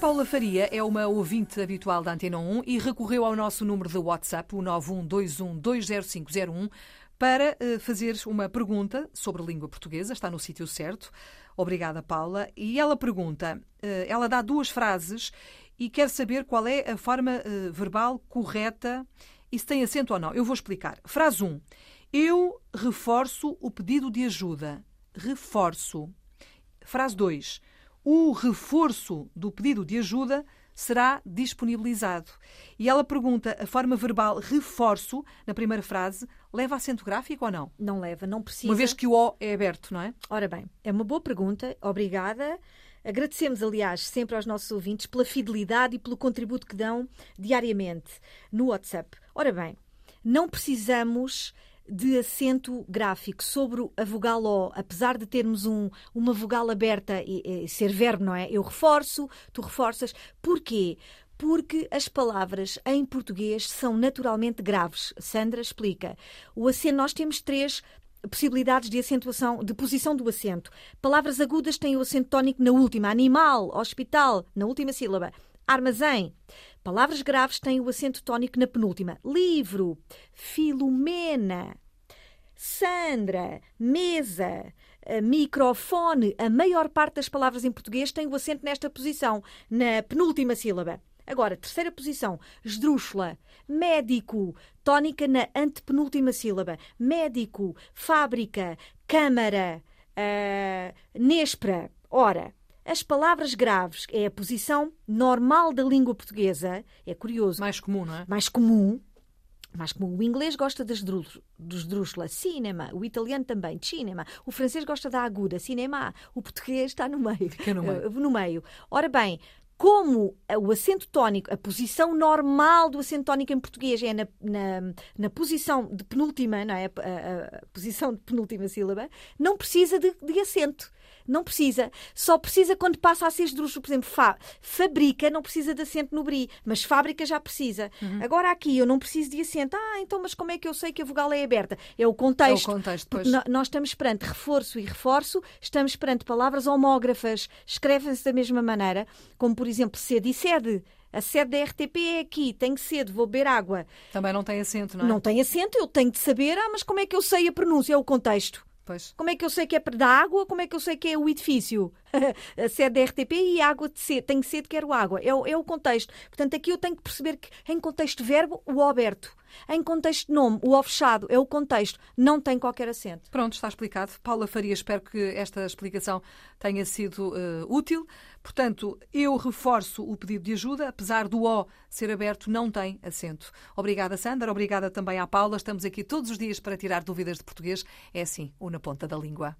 Paula Faria é uma ouvinte habitual da Antena 1 e recorreu ao nosso número de WhatsApp, o 912120501, para uh, fazer uma pergunta sobre língua portuguesa. Está no sítio certo. Obrigada, Paula. E ela pergunta: uh, ela dá duas frases e quer saber qual é a forma uh, verbal correta e se tem acento ou não. Eu vou explicar. Frase 1. Eu reforço o pedido de ajuda. Reforço. Frase 2. O reforço do pedido de ajuda será disponibilizado. E ela pergunta: a forma verbal reforço, na primeira frase, leva acento gráfico ou não? Não leva, não precisa. Uma vez que o O é aberto, não é? Ora bem, é uma boa pergunta, obrigada. Agradecemos, aliás, sempre aos nossos ouvintes pela fidelidade e pelo contributo que dão diariamente no WhatsApp. Ora bem, não precisamos de acento gráfico sobre a vogal O, apesar de termos um, uma vogal aberta e, e ser verbo, não é? Eu reforço, tu reforças. Porquê? porque as palavras em português são naturalmente graves. Sandra explica. O acento, nós temos três possibilidades de acentuação, de posição do acento. Palavras agudas têm o acento tónico na última, animal, hospital, na última sílaba. Armazém. Palavras graves têm o acento tónico na penúltima. Livro, Filomena, Sandra, mesa, microfone. A maior parte das palavras em português tem o acento nesta posição, na penúltima sílaba. Agora, terceira posição, esdrúxula, médico, tónica na antepenúltima sílaba, médico, fábrica, câmara, uh, nespra. Ora, as palavras graves é a posição normal da língua portuguesa, é curioso. Mais comum, não é? Mais comum. Mais comum. O inglês gosta das dos drúxula, cinema. O italiano também, cinema. O francês gosta da aguda, cinema. O português está no meio. Fica no meio. no meio. Ora bem, como o acento tónico, a posição normal do acento tónico em português é na, na, na posição de penúltima, não é? A, a, a, posição de penúltima sílaba, não precisa de, de acento. Não precisa. Só precisa quando passa a ser esdrúxulo. Por exemplo, fa fabrica não precisa de acento no bri, mas fábrica já precisa. Uhum. Agora aqui eu não preciso de acento. Ah, então, mas como é que eu sei que a vogal é aberta? É o contexto. É o contexto, pois. Nós estamos perante reforço e reforço, estamos perante palavras homógrafas, escrevem-se da mesma maneira, como por exemplo sede e sede. A sede da RTP é aqui, tenho sede, vou beber água. Também não tem acento, não é? Não tem acento, eu tenho de saber, ah, mas como é que eu sei a pronúncia? É o contexto. Pois. Como é que eu sei que é da água? Como é que eu sei que é o edifício? a sede da RTP e água de sede. Tenho sede, quero água. É o, é o contexto. Portanto, aqui eu tenho que perceber que em contexto verbo, o aberto. Em contexto nome, o O fechado. É o contexto. Não tem qualquer acento. Pronto, está explicado. Paula Faria, espero que esta explicação tenha sido uh, útil. Portanto, eu reforço o pedido de ajuda, apesar do O ser aberto, não tem acento. Obrigada, Sandra. Obrigada também à Paula. Estamos aqui todos os dias para tirar dúvidas de português. É assim, o na ponta da língua.